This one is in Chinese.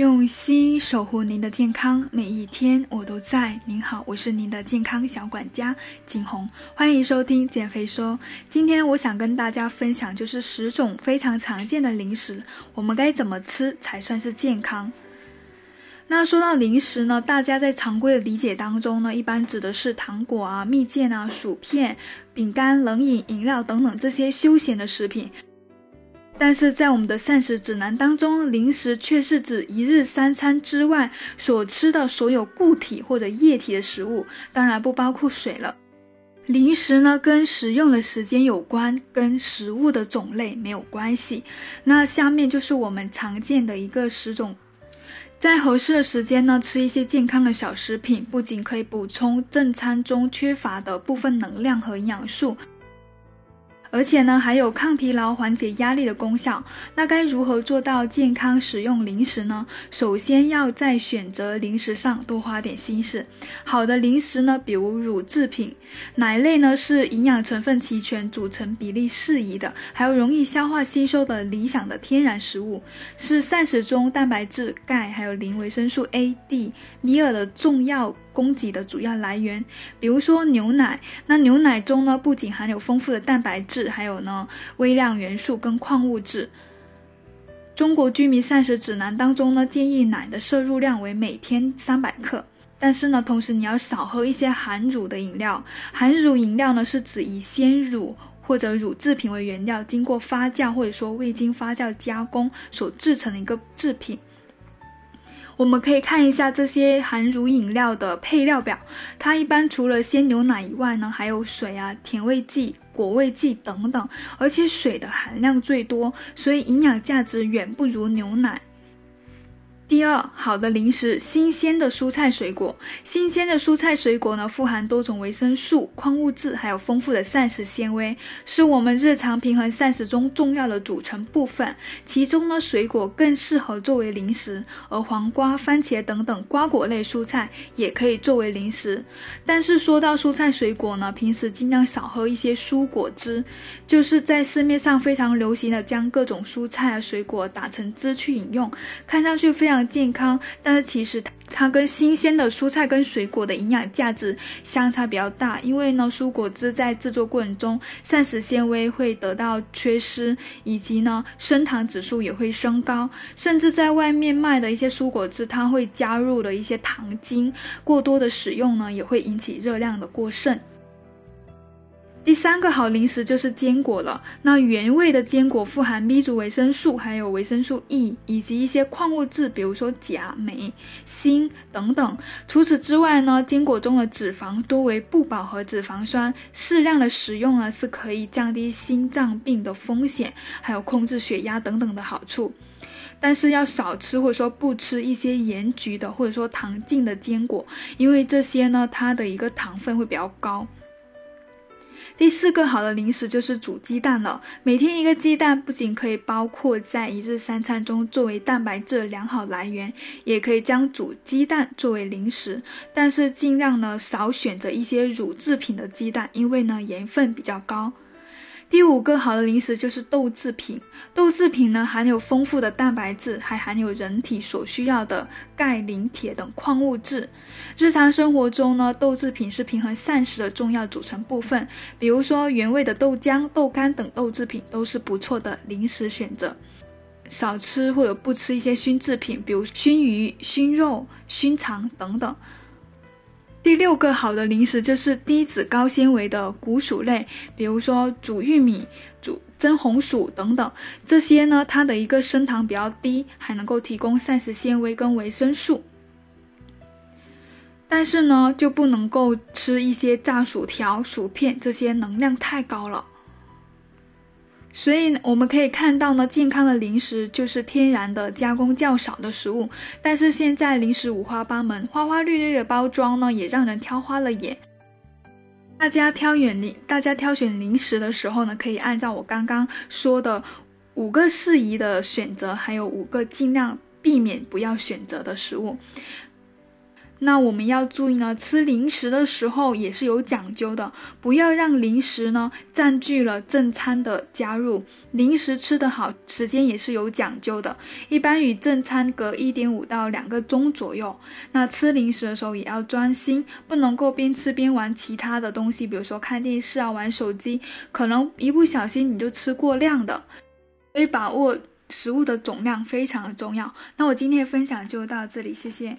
用心守护您的健康，每一天我都在。您好，我是您的健康小管家景红，欢迎收听减肥说。今天我想跟大家分享，就是十种非常常见的零食，我们该怎么吃才算是健康？那说到零食呢，大家在常规的理解当中呢，一般指的是糖果啊、蜜饯啊、薯片、饼干、冷饮、饮料等等这些休闲的食品。但是在我们的膳食指南当中，零食却是指一日三餐之外所吃的所有固体或者液体的食物，当然不包括水了。零食呢，跟食用的时间有关，跟食物的种类没有关系。那下面就是我们常见的一个十种，在合适的时间呢，吃一些健康的小食品，不仅可以补充正餐中缺乏的部分能量和营养素。而且呢，还有抗疲劳、缓解压力的功效。那该如何做到健康使用零食呢？首先要在选择零食上多花点心思。好的零食呢，比如乳制品、奶类呢，是营养成分齐全、组成比例适宜的，还有容易消化吸收的理想的天然食物，是膳食中蛋白质、钙还有磷、维生素 A、D、尼尔的重要。供给的主要来源，比如说牛奶，那牛奶中呢不仅含有丰富的蛋白质，还有呢微量元素跟矿物质。中国居民膳食指南当中呢建议奶的摄入量为每天三百克，但是呢同时你要少喝一些含乳的饮料。含乳饮料呢是指以鲜乳或者乳制品为原料，经过发酵或者说未经发酵加工所制成的一个制品。我们可以看一下这些含乳饮料的配料表，它一般除了鲜牛奶以外呢，还有水啊、甜味剂、果味剂等等，而且水的含量最多，所以营养价值远不如牛奶。第二，好的零食，新鲜的蔬菜水果。新鲜的蔬菜水果呢，富含多种维生素、矿物质，还有丰富的膳食纤维，是我们日常平衡膳食中重要的组成部分。其中呢，水果更适合作为零食，而黄瓜、番茄等等瓜果类蔬菜也可以作为零食。但是说到蔬菜水果呢，平时尽量少喝一些蔬果汁，就是在市面上非常流行的将各种蔬菜啊水果打成汁去饮用，看上去非常。健康，但是其实它跟新鲜的蔬菜跟水果的营养价值相差比较大，因为呢，蔬果汁在制作过程中膳食纤维会得到缺失，以及呢，升糖指数也会升高，甚至在外面卖的一些蔬果汁，它会加入了一些糖精，过多的使用呢，也会引起热量的过剩。第三个好零食就是坚果了。那原味的坚果富含 B 族维生素，还有维生素 E，以及一些矿物质，比如说钾、镁、锌等等。除此之外呢，坚果中的脂肪多为不饱和脂肪酸，适量的食用呢是可以降低心脏病的风险，还有控制血压等等的好处。但是要少吃或者说不吃一些盐焗的或者说糖浸的坚果，因为这些呢它的一个糖分会比较高。第四个好的零食就是煮鸡蛋了。每天一个鸡蛋，不仅可以包括在一日三餐中作为蛋白质的良好来源，也可以将煮鸡蛋作为零食。但是尽量呢少选择一些乳制品的鸡蛋，因为呢盐分比较高。第五个好的零食就是豆制品。豆制品呢含有丰富的蛋白质，还含有人体所需要的钙、磷、铁等矿物质。日常生活中呢，豆制品是平衡膳食的重要组成部分。比如说原味的豆浆、豆干等豆制品都是不错的零食选择。少吃或者不吃一些熏制品，比如熏鱼、熏肉、熏肠等等。第六个好的零食就是低脂高纤维的谷薯类，比如说煮玉米、煮蒸红薯等等。这些呢，它的一个升糖比较低，还能够提供膳食纤维跟维生素。但是呢，就不能够吃一些炸薯条、薯片，这些能量太高了。所以我们可以看到呢，健康的零食就是天然的、加工较少的食物。但是现在零食五花八门，花花绿绿的包装呢，也让人挑花了眼。大家挑选零，大家挑选零食的时候呢，可以按照我刚刚说的五个适宜的选择，还有五个尽量避免不要选择的食物。那我们要注意呢，吃零食的时候也是有讲究的，不要让零食呢占据了正餐的加入。零食吃得好，时间也是有讲究的，一般与正餐隔一点五到两个钟左右。那吃零食的时候也要专心，不能够边吃边玩其他的东西，比如说看电视啊、玩手机，可能一不小心你就吃过量的。所以把握食物的总量非常的重要。那我今天的分享就到这里，谢谢。